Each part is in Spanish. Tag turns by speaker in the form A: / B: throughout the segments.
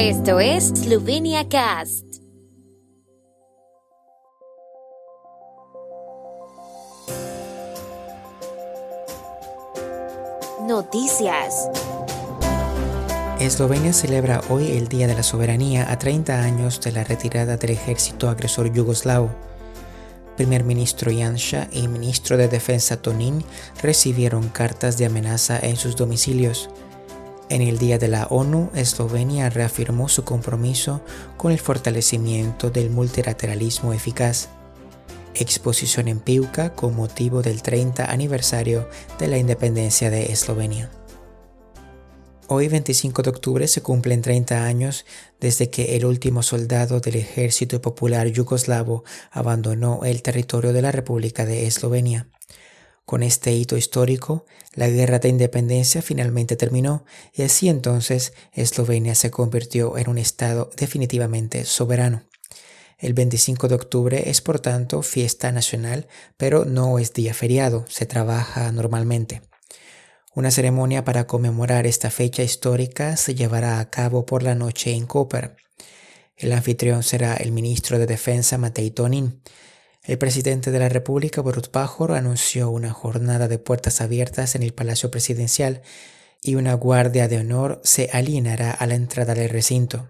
A: Esto es Slovenia Cast. Noticias.
B: Eslovenia celebra hoy el Día de la Soberanía a 30 años de la retirada del ejército agresor yugoslavo. Primer ministro Janša y ministro de Defensa Tonin recibieron cartas de amenaza en sus domicilios. En el Día de la ONU, Eslovenia reafirmó su compromiso con el fortalecimiento del multilateralismo eficaz. Exposición en Piuca con motivo del 30 aniversario de la independencia de Eslovenia. Hoy 25 de octubre se cumplen 30 años desde que el último soldado del Ejército Popular Yugoslavo abandonó el territorio de la República de Eslovenia. Con este hito histórico, la guerra de independencia finalmente terminó y así entonces Eslovenia se convirtió en un Estado definitivamente soberano. El 25 de octubre es por tanto fiesta nacional, pero no es día feriado, se trabaja normalmente. Una ceremonia para conmemorar esta fecha histórica se llevará a cabo por la noche en Koper. El anfitrión será el ministro de Defensa Matei Tonin. El presidente de la República, Borut Pajor, anunció una jornada de puertas abiertas en el Palacio Presidencial y una guardia de honor se alineará a la entrada del recinto.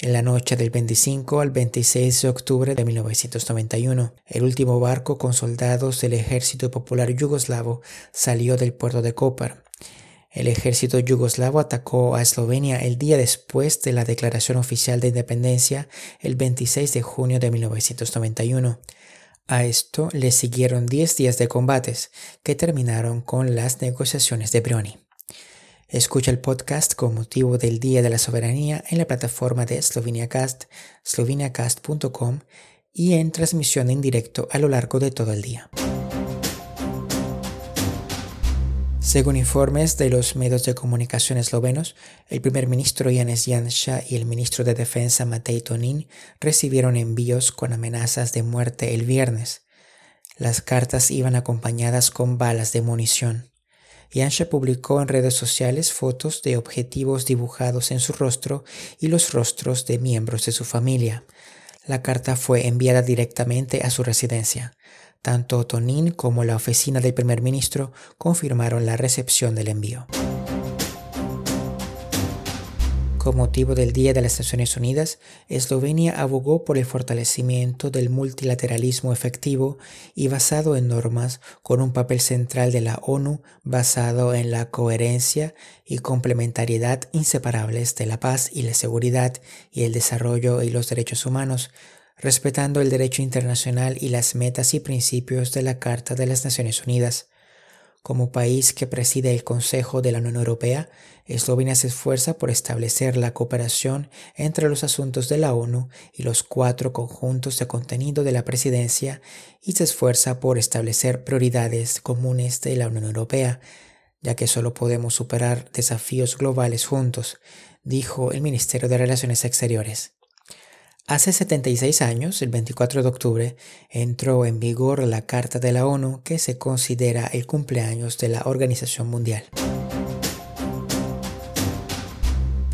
B: En la noche del 25 al 26 de octubre de 1991, el último barco con soldados del Ejército Popular Yugoslavo salió del puerto de Koper. El ejército yugoslavo atacó a Eslovenia el día después de la declaración oficial de independencia, el 26 de junio de 1991. A esto le siguieron 10 días de combates, que terminaron con las negociaciones de Brioni. Escucha el podcast con motivo del Día de la Soberanía en la plataforma de SloveniaCast, sloveniacast.com y en transmisión en directo a lo largo de todo el día. Según informes de los medios de comunicación eslovenos, el primer ministro Janez Janša y el ministro de Defensa Matej Tonin recibieron envíos con amenazas de muerte el viernes. Las cartas iban acompañadas con balas de munición. Janša publicó en redes sociales fotos de objetivos dibujados en su rostro y los rostros de miembros de su familia. La carta fue enviada directamente a su residencia. Tanto Tonin como la oficina del primer ministro confirmaron la recepción del envío. Con motivo del Día de las Naciones Unidas, Eslovenia abogó por el fortalecimiento del multilateralismo efectivo y basado en normas con un papel central de la ONU basado en la coherencia y complementariedad inseparables de la paz y la seguridad y el desarrollo y los derechos humanos, respetando el derecho internacional y las metas y principios de la Carta de las Naciones Unidas. Como país que preside el Consejo de la Unión Europea, Eslovenia se esfuerza por establecer la cooperación entre los asuntos de la ONU y los cuatro conjuntos de contenido de la presidencia y se esfuerza por establecer prioridades comunes de la Unión Europea, ya que solo podemos superar desafíos globales juntos, dijo el Ministerio de Relaciones Exteriores. Hace 76 años, el 24 de octubre, entró en vigor la Carta de la ONU que se considera el cumpleaños de la Organización Mundial.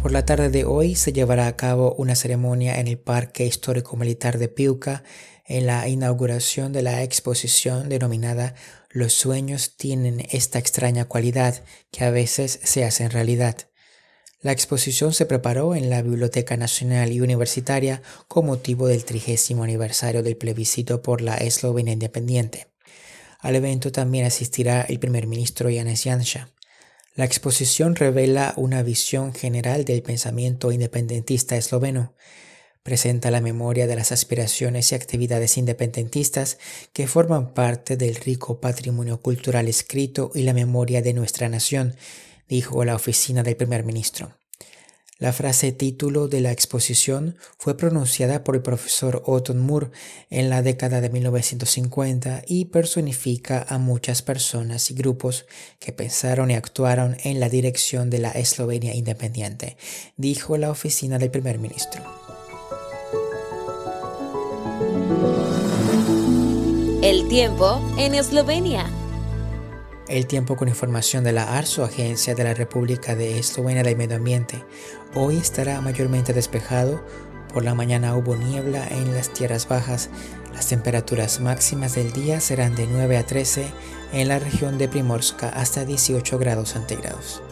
B: Por la tarde de hoy se llevará a cabo una ceremonia en el Parque Histórico Militar de Piuca en la inauguración de la exposición denominada Los sueños tienen esta extraña cualidad que a veces se hacen realidad. La exposición se preparó en la Biblioteca Nacional y Universitaria con motivo del trigésimo aniversario del plebiscito por la Eslovenia independiente. Al evento también asistirá el primer ministro Janez Janša. La exposición revela una visión general del pensamiento independentista esloveno. Presenta la memoria de las aspiraciones y actividades independentistas que forman parte del rico patrimonio cultural escrito y la memoria de nuestra nación dijo la oficina del primer ministro. La frase título de la exposición fue pronunciada por el profesor Otton Moore en la década de 1950 y personifica a muchas personas y grupos que pensaron y actuaron en la dirección de la Eslovenia independiente, dijo la oficina del primer ministro.
A: El tiempo en Eslovenia.
B: El tiempo con información de la ARSO, Agencia de la República de Eslovenia del Medio Ambiente. Hoy estará mayormente despejado. Por la mañana hubo niebla en las tierras bajas. Las temperaturas máximas del día serán de 9 a 13 en la región de Primorska hasta 18 grados centígrados.